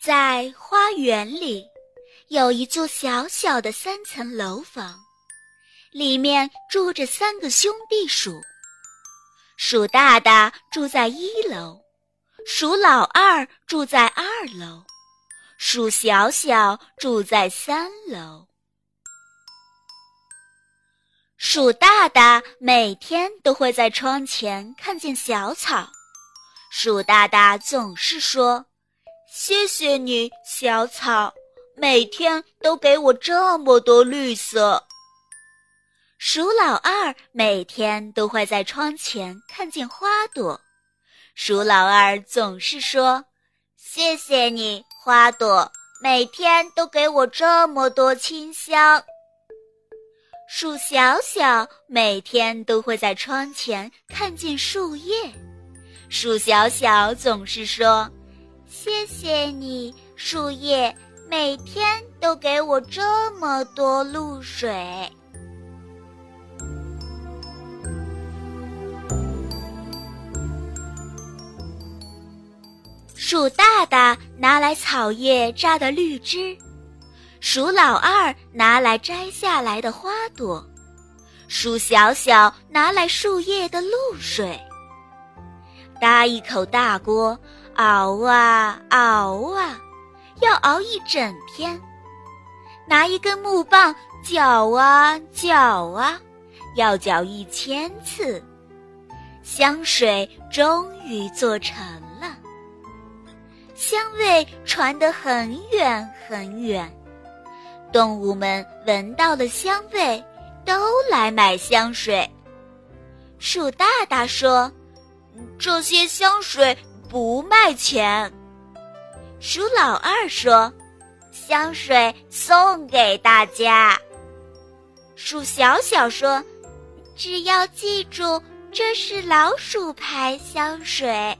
在花园里，有一座小小的三层楼房，里面住着三个兄弟鼠。鼠大大住在一楼，鼠老二住在二楼，鼠小小住在三楼。鼠大大每天都会在窗前看见小草，鼠大大总是说。谢谢你，小草，每天都给我这么多绿色。鼠老二每天都会在窗前看见花朵，鼠老二总是说：“谢谢你，花朵，每天都给我这么多清香。”鼠小小每天都会在窗前看见树叶，鼠小小总是说。谢谢你，树叶，每天都给我这么多露水。鼠大大拿来草叶榨的绿汁，鼠老二拿来摘下来的花朵，鼠小小拿来树叶的露水。搭一口大锅。熬啊熬啊，要熬一整天。拿一根木棒搅啊搅啊，要搅一千次。香水终于做成了，香味传得很远很远。动物们闻到了香味，都来买香水。鼠大大说：“这些香水。”不卖钱，鼠老二说：“香水送给大家。”鼠小小说：“只要记住这是老鼠牌香水。”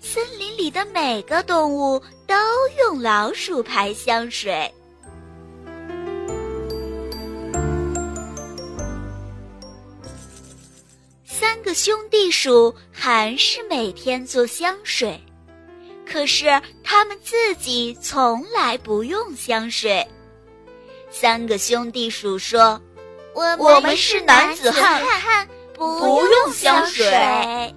森林里的每个动物都用老鼠牌香水。个兄弟鼠还是每天做香水，可是他们自己从来不用香水。三个兄弟鼠说：“我我们是男子汉，不用香水。”